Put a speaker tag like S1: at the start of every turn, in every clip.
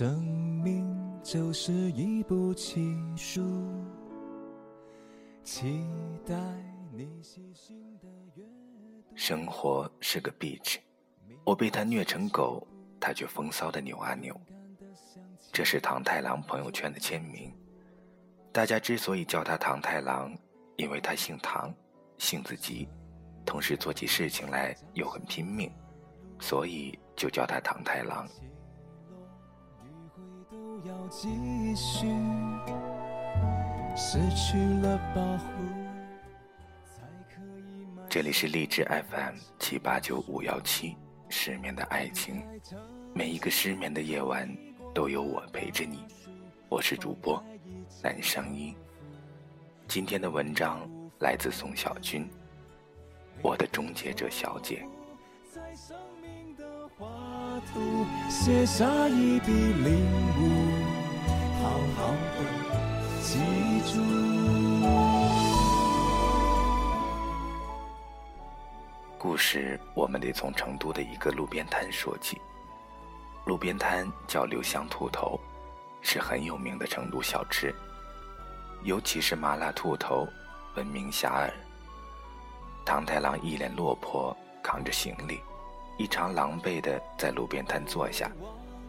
S1: 生命就是一部奇书，期待你细心的阅读。
S2: 生活是个 bitch，我被他虐成狗，他却风骚的扭啊扭。这是唐太郎朋友圈的签名。大家之所以叫他唐太郎，因为他姓唐，性子急，同时做起事情来又很拼命，所以就叫他唐太郎。
S1: 要继续，失去了保护，才可以
S2: 这里是励志 FM 七八九五幺七，失眠的爱情，每一个失眠的夜晚都有我陪着你。我是主播南声音。今天的文章来自宋小军，我的终结者小姐。
S1: 写下一笔领悟，好好的记住。
S2: 故事我们得从成都的一个路边摊说起。路边摊叫刘香兔头，是很有名的成都小吃，尤其是麻辣兔头，闻名遐迩。唐太郎一脸落魄，扛着行李，异常狼狈地在路边摊坐下，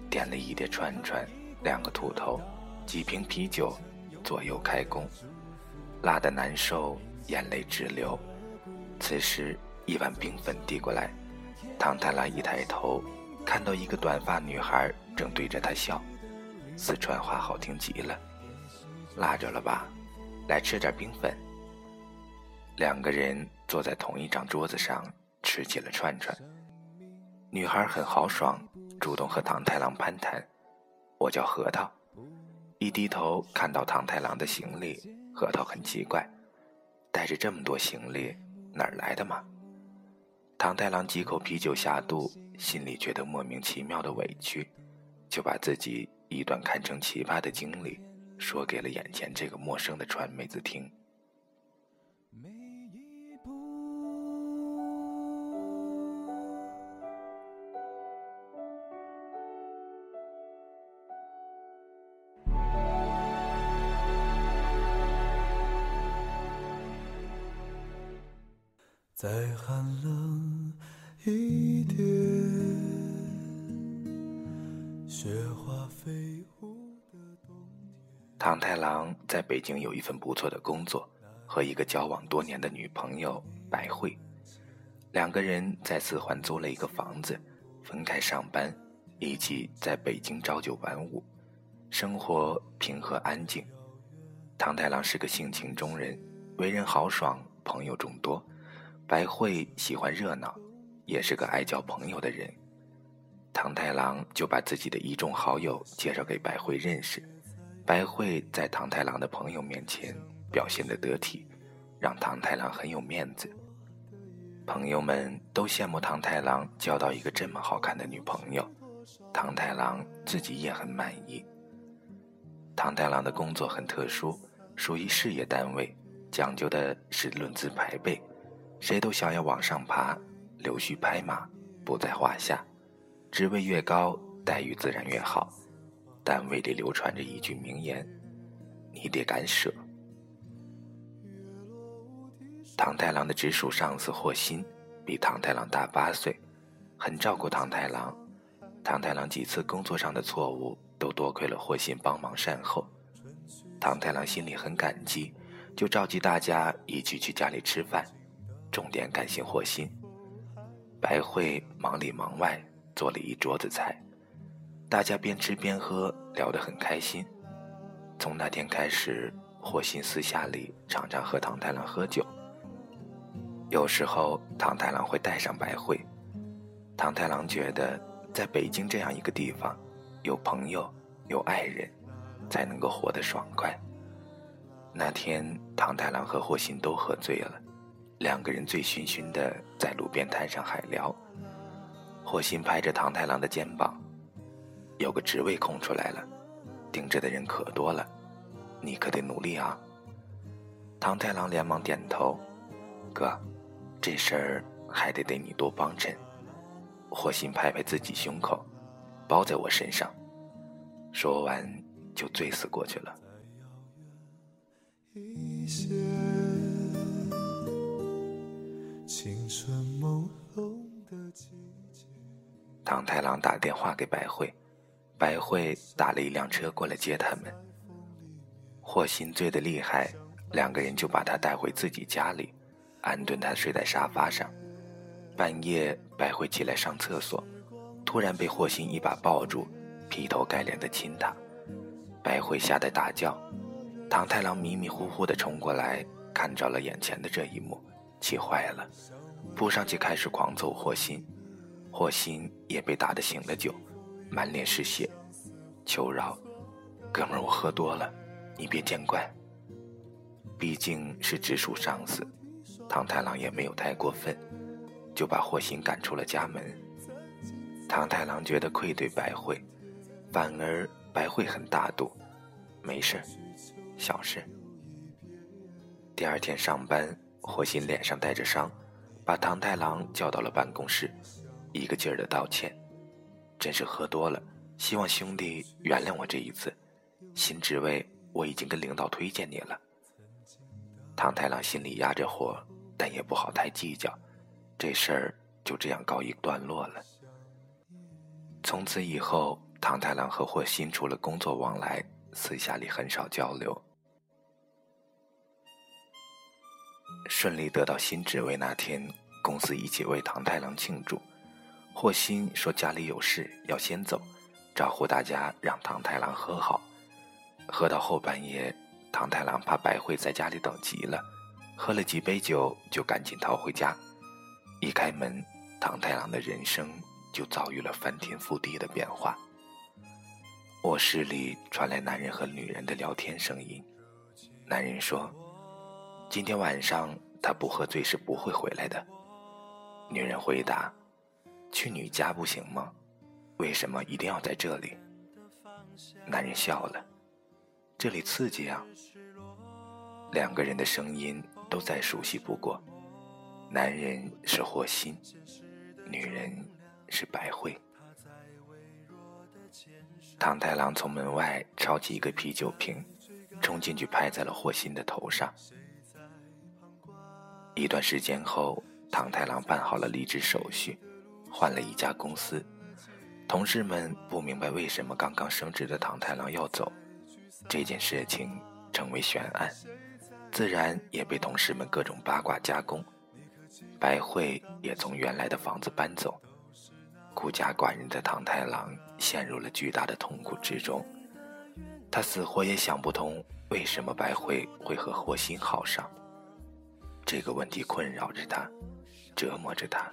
S2: 点了一碟串串，两个兔头，几瓶啤酒，左右开弓，辣得难受，眼泪直流。此时，一碗冰粉递过来，唐太郎一抬头，看到一个短发女孩正对着他笑，四川话好听极了。辣着了吧？来吃点冰粉。两个人坐在同一张桌子上吃起了串串。女孩很豪爽，主动和唐太郎攀谈：“我叫核桃。”一低头看到唐太郎的行李，核桃很奇怪，带着这么多行李哪儿来的嘛？唐太郎几口啤酒下肚，心里觉得莫名其妙的委屈，就把自己一段堪称奇葩的经历说给了眼前这个陌生的川妹子听。
S1: 再寒冷一点，雪花飞舞的冬天。
S2: 唐太郎在北京有一份不错的工作，和一个交往多年的女朋友白慧，两个人在四环租了一个房子，分开上班，一起在北京朝九晚五，生活平和安静。唐太郎是个性情中人，为人豪爽，朋友众多。白慧喜欢热闹，也是个爱交朋友的人。唐太郎就把自己的一众好友介绍给白慧认识。白慧在唐太郎的朋友面前表现得得体，让唐太郎很有面子。朋友们都羡慕唐太郎交到一个这么好看的女朋友，唐太郎自己也很满意。唐太郎的工作很特殊，属于事业单位，讲究的是论资排辈，谁都想要往上爬，溜须拍马不在话下。职位越高，待遇自然越好。单位里流传着一句名言：“你得敢舍。”唐太郎的直属上司霍心比唐太郎大八岁，很照顾唐太郎。唐太郎几次工作上的错误都多亏了霍心帮忙善后。唐太郎心里很感激，就召集大家一起去家里吃饭，重点感谢霍心。白慧忙里忙外做了一桌子菜。大家边吃边喝，聊得很开心。从那天开始，霍心私下里常常和唐太郎喝酒。有时候，唐太郎会带上白慧。唐太郎觉得，在北京这样一个地方，有朋友，有爱人，才能够活得爽快。那天，唐太郎和霍心都喝醉了，两个人醉醺醺的在路边摊上海聊。霍心拍着唐太郎的肩膀。有个职位空出来了，盯着的人可多了，你可得努力啊！唐太郎连忙点头，哥，这事儿还得得你多帮衬。霍心拍拍自己胸口，包在我身上。说完就醉死过去了。青春朦胧的季节唐太郎打电话给白慧，白慧打了一辆车过来接他们。霍心醉得厉害，两个人就把他带回自己家里，安顿他睡在沙发上。半夜，白慧起来上厕所，突然被霍心一把抱住，劈头盖脸的亲她。白慧吓得大叫。唐太郎迷迷糊糊的冲过来，看着了眼前的这一幕，气坏了，扑上去开始狂揍霍心。霍心也被打得醒了酒，满脸是血，求饶：“哥们儿，我喝多了，你别见怪。”毕竟是直属上司，唐太郎也没有太过分。就把霍心赶出了家门。唐太郎觉得愧对白慧，反而白慧很大度，没事，小事。第二天上班，霍心脸上带着伤，把唐太郎叫到了办公室，一个劲儿的道歉：“真是喝多了，希望兄弟原谅我这一次。新职位我已经跟领导推荐你了。”唐太郎心里压着火，但也不好太计较。这事儿就这样告一段落了。从此以后，唐太郎和霍心除了工作往来，私下里很少交流。顺利得到新职位那天，公司一起为唐太郎庆祝。霍心说家里有事要先走，招呼大家让唐太郎喝好。喝到后半夜，唐太郎怕白慧在家里等急了，喝了几杯酒就赶紧逃回家。一开门，唐太郎的人生就遭遇了翻天覆地的变化。卧室里传来男人和女人的聊天声音。男人说：“今天晚上他不喝醉是不会回来的。”女人回答：“去女家不行吗？为什么一定要在这里？”男人笑了：“这里刺激啊。”两个人的声音都再熟悉不过。男人是霍心，女人是白慧。唐太郎从门外抄起一个啤酒瓶，冲进去拍在了霍心的头上。一段时间后，唐太郎办好了离职手续，换了一家公司。同事们不明白为什么刚刚升职的唐太郎要走，这件事情成为悬案，自然也被同事们各种八卦加工。白慧也从原来的房子搬走，孤家寡人的唐太郎陷入了巨大的痛苦之中。他死活也想不通，为什么白慧会和霍心好上。这个问题困扰着他，折磨着他，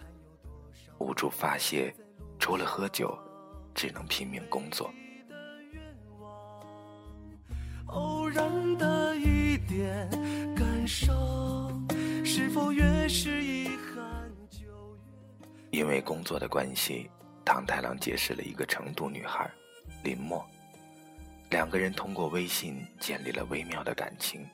S2: 无处发泄，除了喝酒，只能拼命工作。偶然的一点感伤，是否越是因为工作的关系，唐太郎结识了一个成都女孩，林默。两个人通过微信建立了微妙的感情。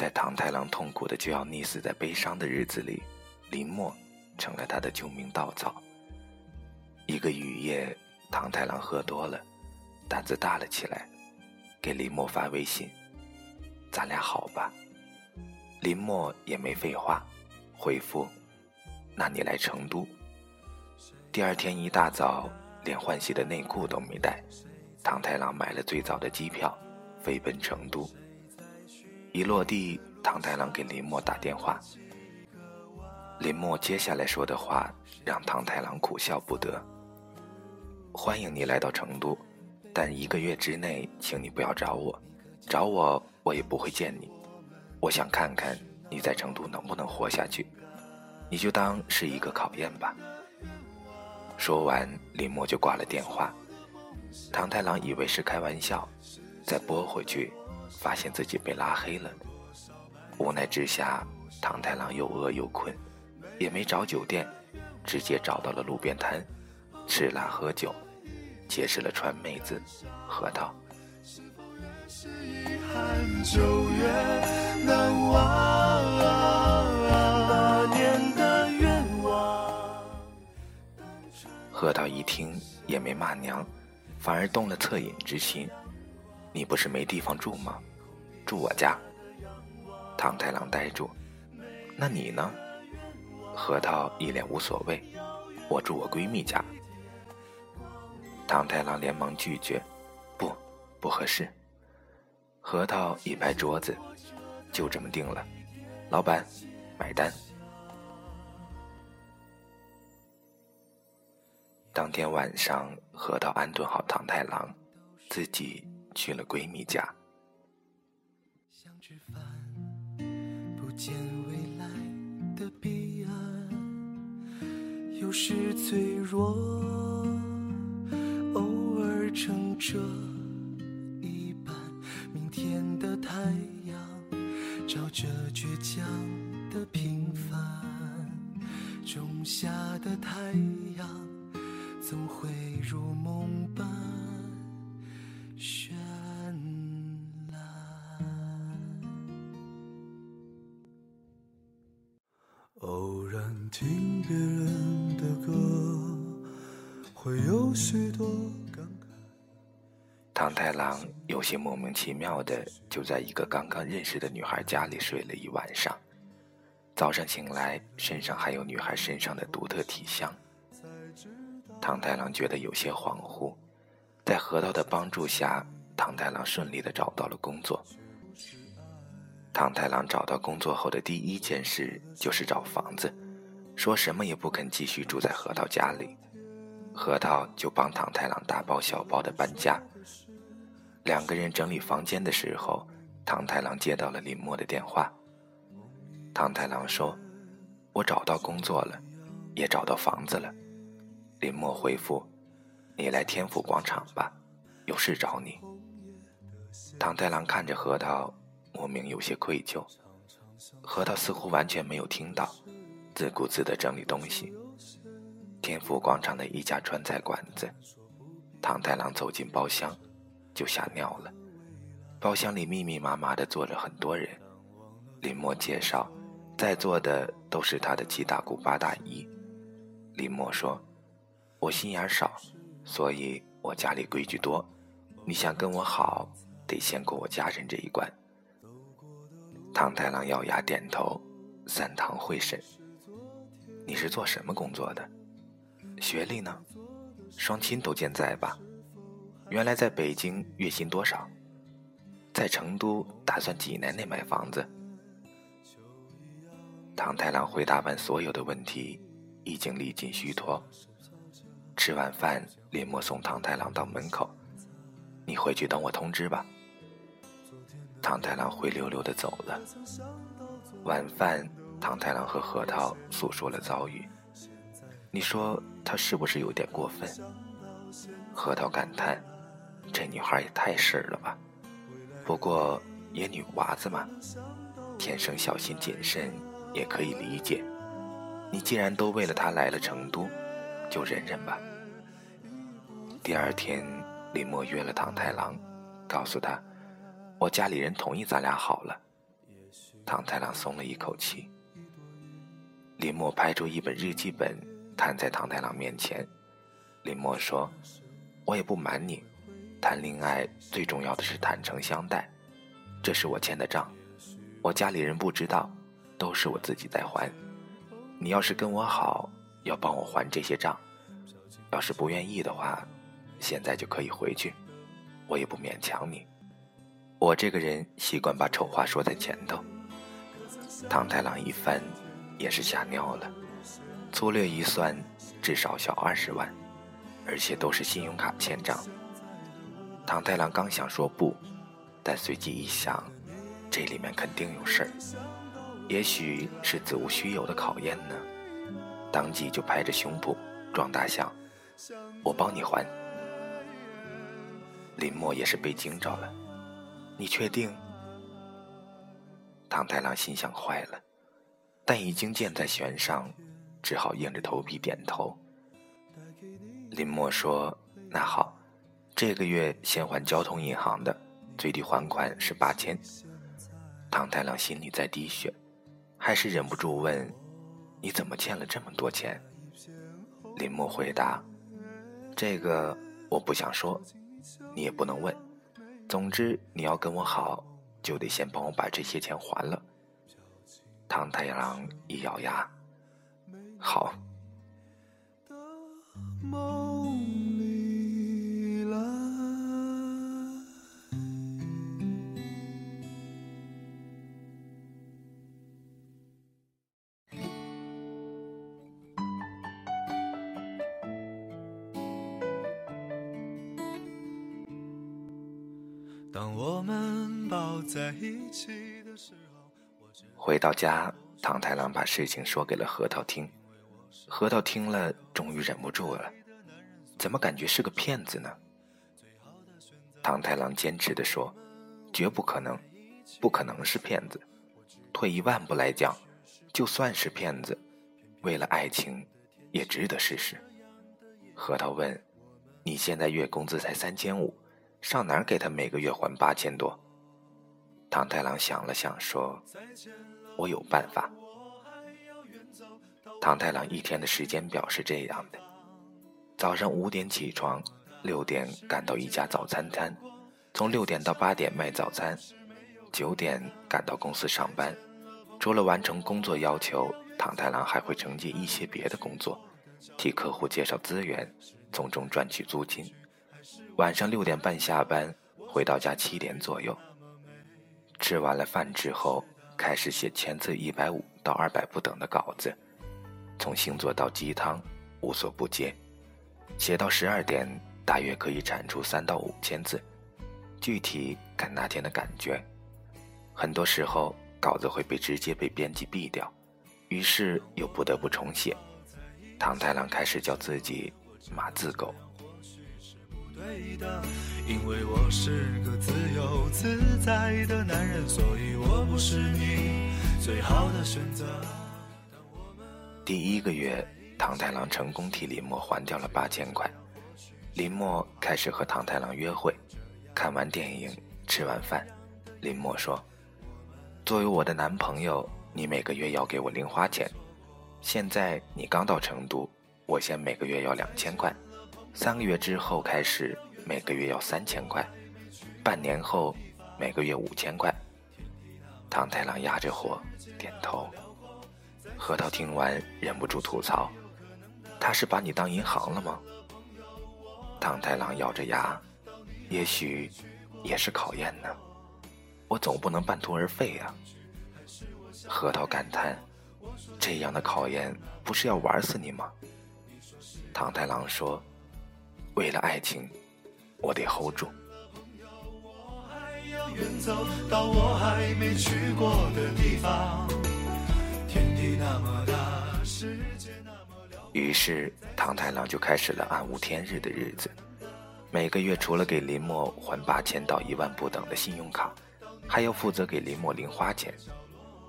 S2: 在唐太郎痛苦的就要溺死在悲伤的日子里，林默成了他的救命稻草。一个雨夜，唐太郎喝多了，胆子大了起来，给林默发微信：“咱俩好吧？”林默也没废话，回复。那你来成都。第二天一大早，连换洗的内裤都没带，唐太郎买了最早的机票，飞奔成都。一落地，唐太郎给林默打电话。林默接下来说的话让唐太郎苦笑不得：“欢迎你来到成都，但一个月之内，请你不要找我，找我我也不会见你。我想看看你在成都能不能活下去。”你就当是一个考验吧。说完，林默就挂了电话。唐太郎以为是开玩笑，再拨回去，发现自己被拉黑了。无奈之下，唐太郎又饿又困，也没找酒店，直接找到了路边摊，吃辣喝酒，结识了川妹子核桃。核桃一听也没骂娘，反而动了恻隐之心。你不是没地方住吗？住我家。唐太郎呆住。那你呢？核桃一脸无所谓。我住我闺蜜家。唐太郎连忙拒绝，不，不合适。核桃一拍桌子，就这么定了。老板，买单。当天晚上，核桃安顿好唐太郎，自己去了闺蜜家。见未来的彼岸，有时脆弱，偶尔撑着一半。明天的太阳，照着倔强的平凡，种下的太阳。别人的歌，会有许多感慨。唐太郎有些莫名其妙的，就在一个刚刚认识的女孩家里睡了一晚上。早上醒来，身上还有女孩身上的独特体香。唐太郎觉得有些恍惚，在核桃的帮助下，唐太郎顺利的找到了工作。唐太郎找到工作后的第一件事就是找房子，说什么也不肯继续住在核桃家里。核桃就帮唐太郎大包小包的搬家。两个人整理房间的时候，唐太郎接到了林默的电话。唐太郎说：“我找到工作了，也找到房子了。”林默回复：“你来天府广场吧，有事找你。”唐太郎看着核桃，莫名有些愧疚。核桃似乎完全没有听到，自顾自地整理东西。天府广场的一家川菜馆子，唐太郎走进包厢，就吓尿了。包厢里密密麻麻地坐着很多人。林默介绍，在座的都是他的七大姑八大姨。林默说。我心眼少，所以我家里规矩多。你想跟我好，得先过我家人这一关。唐太郎咬牙点头，三堂会审。你是做什么工作的？学历呢？双亲都健在吧？原来在北京月薪多少？在成都打算几年内买房子？唐太郎回答完所有的问题，已经历尽虚脱。吃完饭，林默送唐太郎到门口，你回去等我通知吧。唐太郎灰溜溜的走了。晚饭，唐太郎和核桃诉说了遭遇。你说他是不是有点过分？核桃感叹：“这女孩也太事儿了吧。”不过也女娃子嘛，天生小心谨慎也可以理解。你既然都为了他来了成都，就忍忍吧。第二天，林默约了唐太郎，告诉他：“我家里人同意咱俩好了。”唐太郎松了一口气。林默拍出一本日记本，摊在唐太郎面前。林默说：“我也不瞒你，谈恋爱最重要的是坦诚相待。这是我欠的账，我家里人不知道，都是我自己在还。你要是跟我好，要帮我还这些账；要是不愿意的话，”现在就可以回去，我也不勉强你。我这个人习惯把丑话说在前头。唐太郎一翻，也是吓尿了。粗略一算，至少小二十万，而且都是信用卡欠账。唐太郎刚想说不，但随即一想，这里面肯定有事儿，也许是子无虚有的考验呢。当即就拍着胸脯装大象：“我帮你还。”林默也是被惊着了，你确定？唐太郎心想坏了，但已经箭在弦上，只好硬着头皮点头。林默说：“那好，这个月先还交通银行的，最低还款是八千。”唐太郎心里在滴血，还是忍不住问：“你怎么欠了这么多钱？”林默回答：“这个。”我不想说，你也不能问。总之，你要跟我好，就得先帮我把这些钱还了。唐太郎一咬牙，好。当我们抱在一起的时候，回到家，唐太郎把事情说给了核桃听。核桃听了，终于忍不住了：“怎么感觉是个骗子呢？”唐太郎坚持地说：“绝不可能，不可能是骗子。退一万步来讲，就算是骗子，为了爱情，也值得试试。”核桃问：“你现在月工资才三千五？”上哪儿给他每个月还八千多？唐太郎想了想说：“我有办法。”唐太郎一天的时间表是这样的：早上五点起床，六点赶到一家早餐摊，从六点到八点卖早餐，九点赶到公司上班。除了完成工作要求，唐太郎还会承接一些别的工作，替客户介绍资源，从中赚取租金。晚上六点半下班，回到家七点左右。吃完了饭之后，开始写千字一百五到二百不等的稿子，从星座到鸡汤，无所不接。写到十二点，大约可以产出三到五千字，具体看那天的感觉。很多时候稿子会被直接被编辑毙掉，于是又不得不重写。唐太郎开始叫自己“马字狗”。对的，因为我是个自由自在的男人，所以我不是你最好的选择。第一个月，唐太郎成功替林默还掉了八千块。林默开始和唐太郎约会，看完电影，吃完饭，林默说：“作为我的男朋友，你每个月要给我零花钱。现在你刚到成都，我先每个月要两千块。”三个月之后开始，每个月要三千块；半年后，每个月五千块。唐太郎压着火点头。核桃听完忍不住吐槽：“他是把你当银行了吗？”唐太郎咬着牙：“也许也是考验呢，我总不能半途而废呀。”核桃感叹：“这样的考验不是要玩死你吗？”唐太郎说。为了爱情，我得 hold 住。于是，唐太郎就开始了暗无天日的日子。每个月除了给林默还八千到一万不等的信用卡，还要负责给林默零花钱。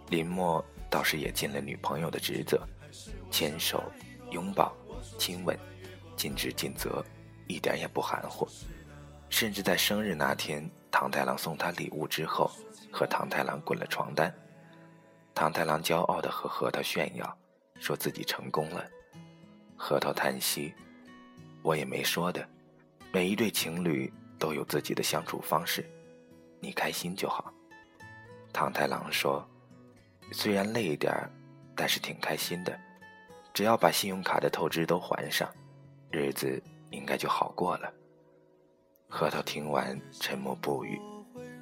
S2: 林默倒是也尽了女朋友的职责，牵手、拥抱、亲吻，尽职尽责。一点也不含糊，甚至在生日那天，唐太郎送他礼物之后，和唐太郎滚了床单。唐太郎骄傲地和核桃炫耀，说自己成功了。核桃叹息：“我也没说的，每一对情侣都有自己的相处方式，你开心就好。”唐太郎说：“虽然累一点但是挺开心的，只要把信用卡的透支都还上，日子。”应该就好过了。核桃听完，沉默不语，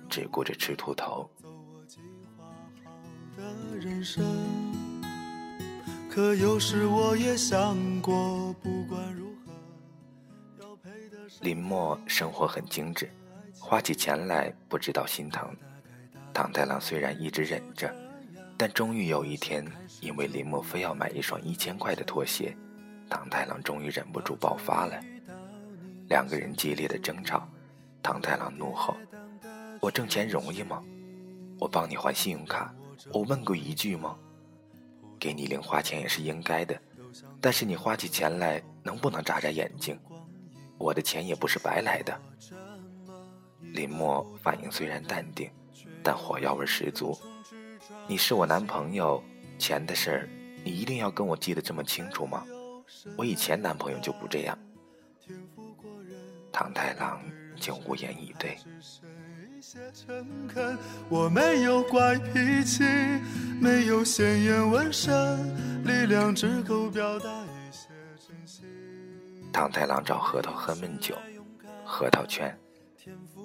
S2: 只顾着吃兔头。可有时我也想过，不管如何。林默生活很精致，花起钱来不知道心疼。唐太郎虽然一直忍着，但终于有一天，因为林默非要买一双一千块的拖鞋，唐太郎终于忍不住爆发了。两个人激烈的争吵，唐太郎怒吼：“我挣钱容易吗？我帮你还信用卡，我问过一句吗？给你零花钱也是应该的，但是你花起钱来能不能眨眨眼睛？我的钱也不是白来的。”林默反应虽然淡定，但火药味十足。你是我男朋友，钱的事儿你一定要跟我记得这么清楚吗？我以前男朋友就不这样。唐太郎竟无言以对。
S1: 我没有怪脾气，没有鲜艳纹身，力量只够表达一些真心。
S2: 唐太郎找核桃喝闷酒，核桃劝：“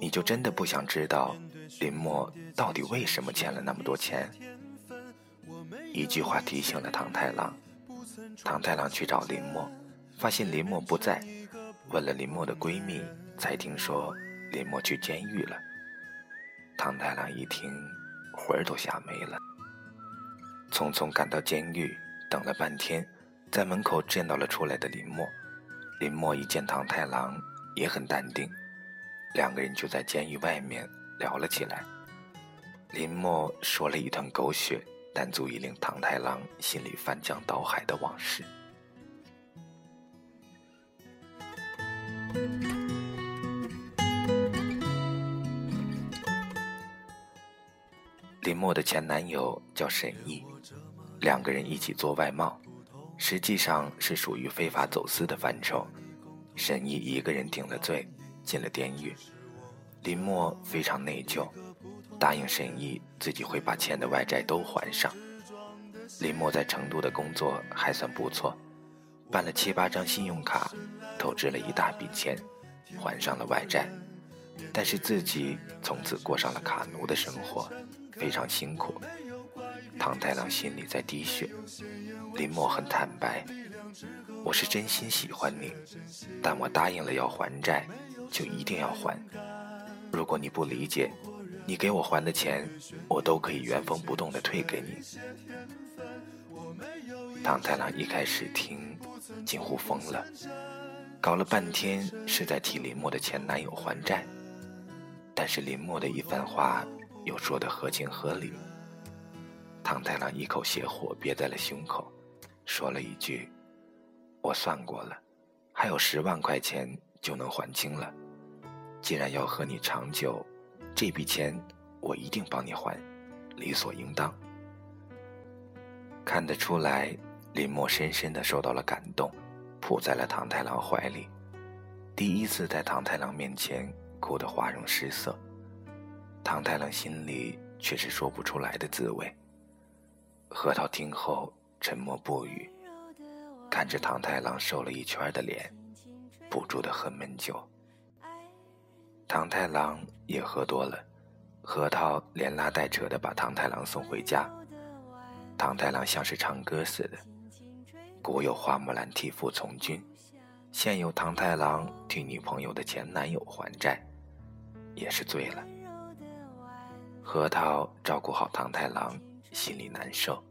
S2: 你就真的不想知道林默到底为什么欠了那么多钱？”一句话提醒了唐太郎。唐太郎去找林默，发现林默不在，问了林默的闺蜜，才听说林默去监狱了。唐太郎一听，魂儿都吓没了。匆匆赶到监狱，等了半天，在门口见到了出来的林默。林默一见唐太郎，也很淡定，两个人就在监狱外面聊了起来。林默说了一段狗血，但足以令唐太郎心里翻江倒海的往事。林默的前男友叫沈毅，两个人一起做外贸，实际上是属于非法走私的范畴。沈毅一个人顶了罪，进了监狱。林默非常内疚，答应沈毅自己会把欠的外债都还上。林默在成都的工作还算不错，办了七八张信用卡，透支了一大笔钱，还上了外债。但是自己从此过上了卡奴的生活。非常辛苦，唐太郎心里在滴血。林默很坦白：“我是真心喜欢你，但我答应了要还债，就一定要还。如果你不理解，你给我还的钱，我都可以原封不动的退给你。”唐太郎一开始听，近乎疯了，搞了半天是在替林默的前男友还债，但是林默的一番话。又说得合情合理。唐太郎一口血火憋在了胸口，说了一句：“我算过了，还有十万块钱就能还清了。既然要和你长久，这笔钱我一定帮你还，理所应当。”看得出来，林默深深的受到了感动，扑在了唐太郎怀里，第一次在唐太郎面前哭得花容失色。唐太郎心里却是说不出来的滋味。核桃听后沉默不语，看着唐太郎瘦了一圈的脸，不住的喝闷酒。唐太郎也喝多了，核桃连拉带扯的把唐太郎送回家。唐太郎像是唱歌似的，古有花木兰替父从军，现有唐太郎替女朋友的前男友还债，也是醉了。核桃照顾好唐太郎，心里难受。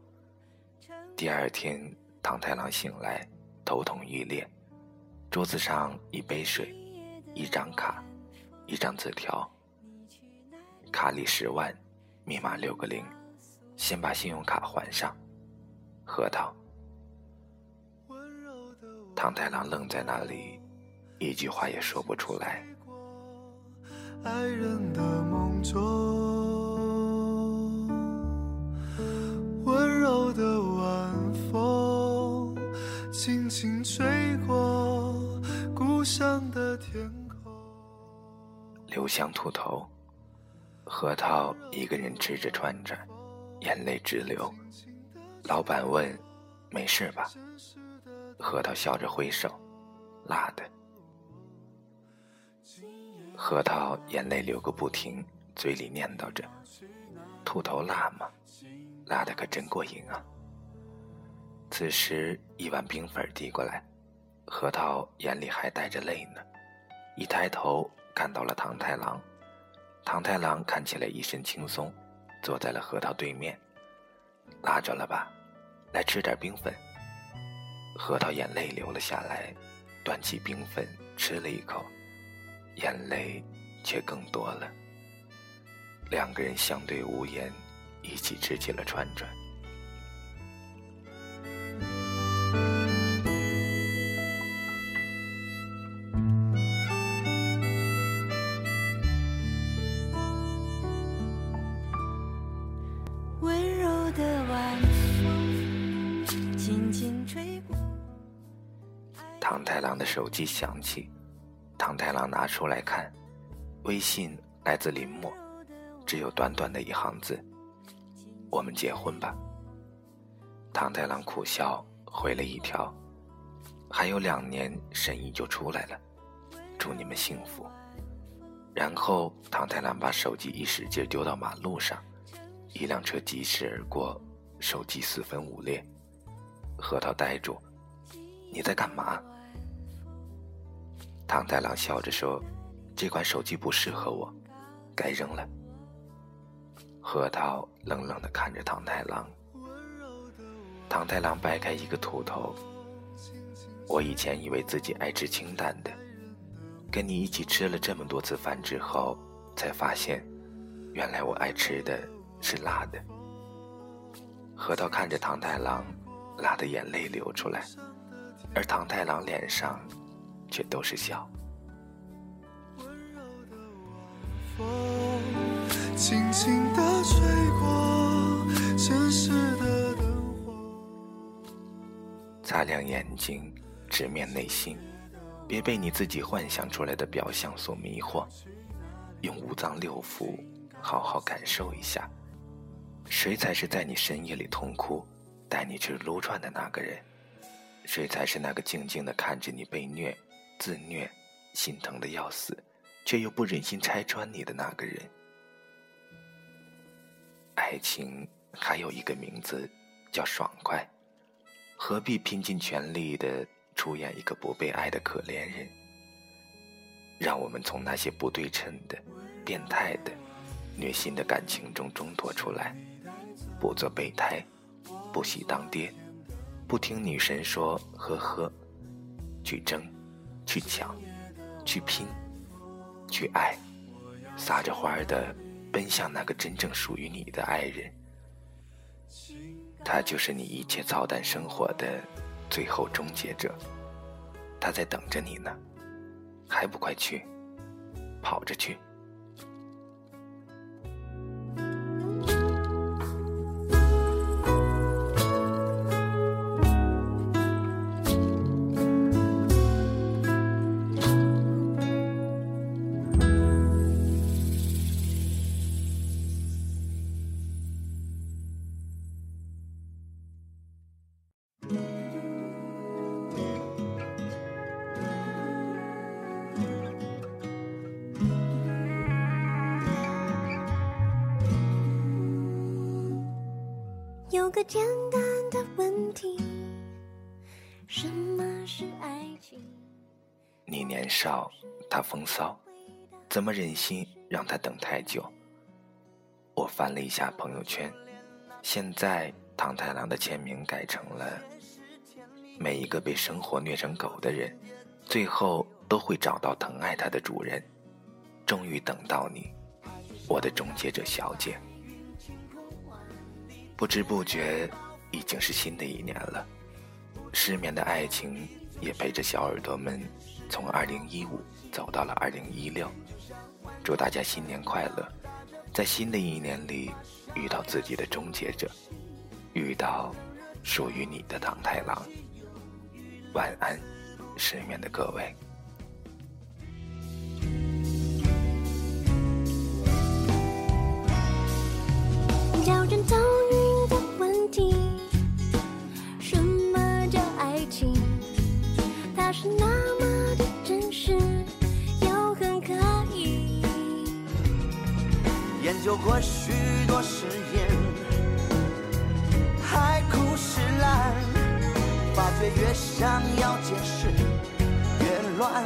S2: 第二天，唐太郎醒来，头痛欲裂，桌子上一杯水，一张卡，一张字条。卡里十万，密码六个零，先把信用卡还上。核桃。唐太郎愣在那里，一句话也说不出来。爱人的梦中。吹过故乡的天空。留香秃头，核桃一个人吃着串着，眼泪直流。老板问：“没事吧？”核桃笑着挥手：“辣的。”核桃眼泪流个不停，嘴里念叨着：“兔头辣吗？辣的可真过瘾啊！”此时，一碗冰粉递过来，核桃眼里还带着泪呢。一抬头看到了唐太郎，唐太郎看起来一身轻松，坐在了核桃对面。拉着了吧，来吃点冰粉。核桃眼泪流了下来，端起冰粉吃了一口，眼泪却更多了。两个人相对无言，一起吃起了串串。手机响起，唐太郎拿出来看，微信来自林默，只有短短的一行字：“我们结婚吧。”唐太郎苦笑，回了一条：“还有两年，审议就出来了，祝你们幸福。”然后唐太郎把手机一使劲丢到马路上，一辆车疾驰而过，手机四分五裂。核桃呆住：“你在干嘛？”唐太郎笑着说：“这款手机不适合我，该扔了。”核桃冷冷地看着唐太郎。唐太郎掰开一个土头。我以前以为自己爱吃清淡的，跟你一起吃了这么多次饭之后，才发现，原来我爱吃的是辣的。核桃看着唐太郎，辣的眼泪流出来，而唐太郎脸上。却都是笑。
S3: 温柔的晚风轻轻的吹过城市的灯火
S2: 擦亮眼睛，直面内心，别被你自己幻想出来的表象所迷惑。用五脏六腑好好感受一下，谁才是在你深夜里痛哭，带你去撸串的那个人？谁才是那个静静的看着你被虐？自虐，心疼的要死，却又不忍心拆穿你的那个人。爱情还有一个名字，叫爽快。何必拼尽全力的出演一个不被爱的可怜人？让我们从那些不对称的、变态的、虐心的感情中挣脱出来，不做备胎，不喜当爹，不听女神说呵呵，去争。去抢，去拼，去爱，撒着欢儿的奔向那个真正属于你的爱人。他就是你一切操蛋生活的最后终结者。他在等着你呢，还不快去，跑着去。个简单的问题：什么是爱情？你年少，他风骚，怎么忍心让他等太久？我翻了一下朋友圈，现在唐太郎的签名改成了：每一个被生活虐成狗的人，最后都会找到疼爱他的主人。终于等到你，我的终结者小姐。不知不觉，已经是新的一年了。失眠的爱情也陪着小耳朵们，从二零一五走到了二零一六。祝大家新年快乐，在新的一年里遇到自己的终结者，遇到属于你的唐太郎。晚安，失眠的各位。
S1: 有过许多誓言，海枯石烂，发觉越想要解释越乱。